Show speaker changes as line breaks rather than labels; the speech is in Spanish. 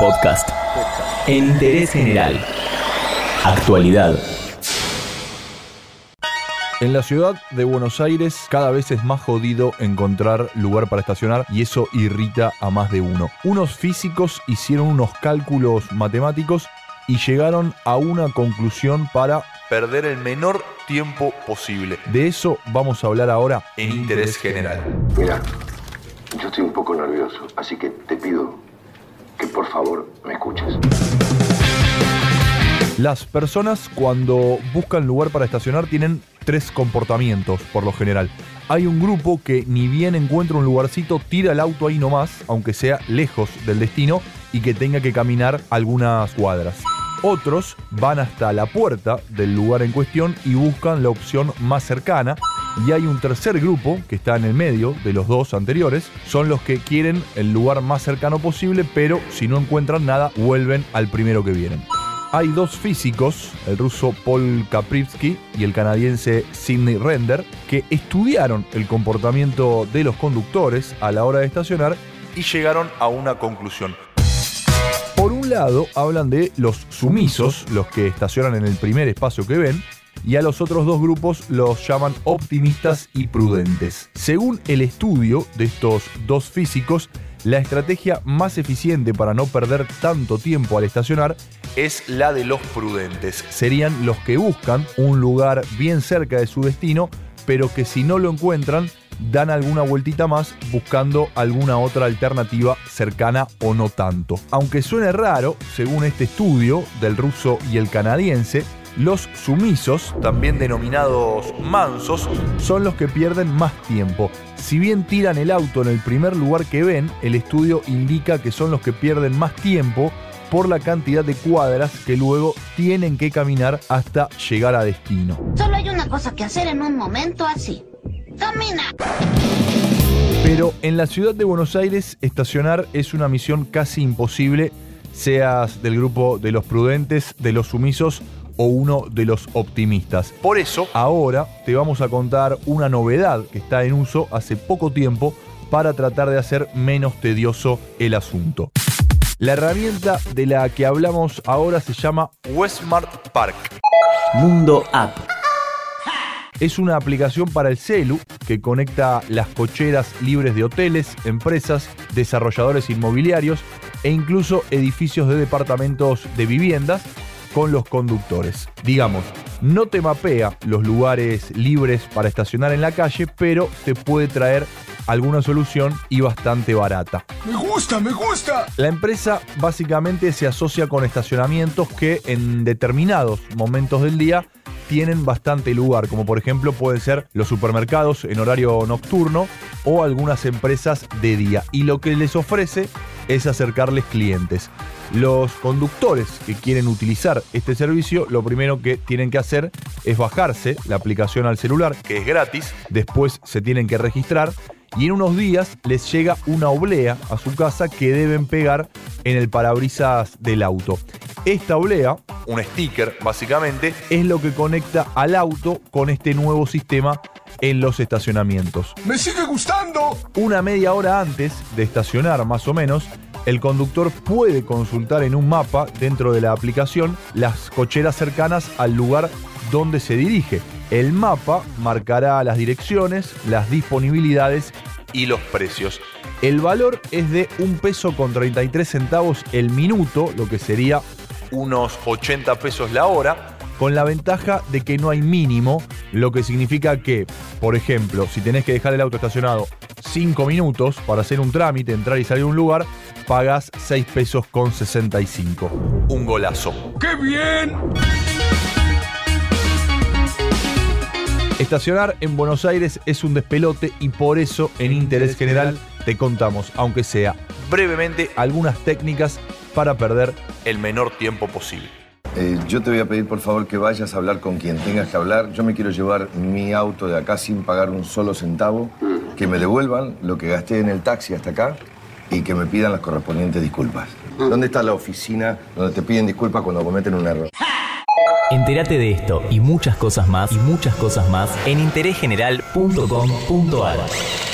Podcast. En interés general. Actualidad.
En la ciudad de Buenos Aires cada vez es más jodido encontrar lugar para estacionar y eso irrita a más de uno. Unos físicos hicieron unos cálculos matemáticos y llegaron a una conclusión para perder el menor tiempo posible. De eso vamos a hablar ahora en Interés General.
Mira, yo estoy un poco nervioso, así que te pido que por favor me escuches.
Las personas cuando buscan lugar para estacionar tienen tres comportamientos por lo general. Hay un grupo que ni bien encuentra un lugarcito, tira el auto ahí nomás, aunque sea lejos del destino y que tenga que caminar algunas cuadras. Otros van hasta la puerta del lugar en cuestión y buscan la opción más cercana. Y hay un tercer grupo que está en el medio de los dos anteriores. Son los que quieren el lugar más cercano posible, pero si no encuentran nada, vuelven al primero que vienen. Hay dos físicos, el ruso Paul Kaprivsky y el canadiense Sidney Render, que estudiaron el comportamiento de los conductores a la hora de estacionar y llegaron a una conclusión. Por un lado, hablan de los sumisos, los que estacionan en el primer espacio que ven, y a los otros dos grupos los llaman optimistas y prudentes. Según el estudio de estos dos físicos, la estrategia más eficiente para no perder tanto tiempo al estacionar es la de los prudentes. Serían los que buscan un lugar bien cerca de su destino, pero que si no lo encuentran, dan alguna vueltita más buscando alguna otra alternativa cercana o no tanto. Aunque suene raro, según este estudio del ruso y el canadiense, los sumisos, también denominados mansos, son los que pierden más tiempo. Si bien tiran el auto en el primer lugar que ven, el estudio indica que son los que pierden más tiempo por la cantidad de cuadras que luego tienen que caminar hasta llegar a destino.
Solo hay una cosa que hacer en un momento así. ¡Camina!
Pero en la ciudad de Buenos Aires estacionar es una misión casi imposible, seas del grupo de los prudentes, de los sumisos o uno de los optimistas. Por eso, ahora te vamos a contar una novedad que está en uso hace poco tiempo para tratar de hacer menos tedioso el asunto. La herramienta de la que hablamos ahora se llama Westmart Park.
Mundo App.
Es una aplicación para el celu que conecta las cocheras libres de hoteles, empresas, desarrolladores inmobiliarios e incluso edificios de departamentos de viviendas con los conductores. Digamos, no te mapea los lugares libres para estacionar en la calle, pero te puede traer alguna solución y bastante barata.
Me gusta, me gusta.
La empresa básicamente se asocia con estacionamientos que en determinados momentos del día tienen bastante lugar, como por ejemplo pueden ser los supermercados en horario nocturno o algunas empresas de día. Y lo que les ofrece es acercarles clientes. Los conductores que quieren utilizar este servicio, lo primero que tienen que hacer es bajarse la aplicación al celular, que es gratis, después se tienen que registrar y en unos días les llega una oblea a su casa que deben pegar en el parabrisas del auto. Esta oblea, un sticker básicamente, es lo que conecta al auto con este nuevo sistema en los estacionamientos.
¡Me sigue gustando!
Una media hora antes de estacionar más o menos, el conductor puede consultar en un mapa dentro de la aplicación las cocheras cercanas al lugar donde se dirige. El mapa marcará las direcciones, las disponibilidades y los precios. El valor es de un peso con 33 centavos el minuto, lo que sería unos 80 pesos la hora, con la ventaja de que no hay mínimo, lo que significa que, por ejemplo, si tenés que dejar el auto estacionado 5 minutos para hacer un trámite, entrar y salir de un lugar, pagas 6 pesos con 65. Un golazo.
¡Qué bien!
Estacionar en Buenos Aires es un despelote y por eso en Interés General te contamos, aunque sea brevemente, algunas técnicas para perder el menor tiempo posible.
Eh, yo te voy a pedir por favor que vayas a hablar con quien tengas que hablar. Yo me quiero llevar mi auto de acá sin pagar un solo centavo. Que me devuelvan lo que gasté en el taxi hasta acá y que me pidan las correspondientes disculpas. ¿Dónde está la oficina donde te piden disculpas cuando cometen un error?
Entérate de esto y muchas cosas más y muchas cosas más en interésgeneral.com.ar.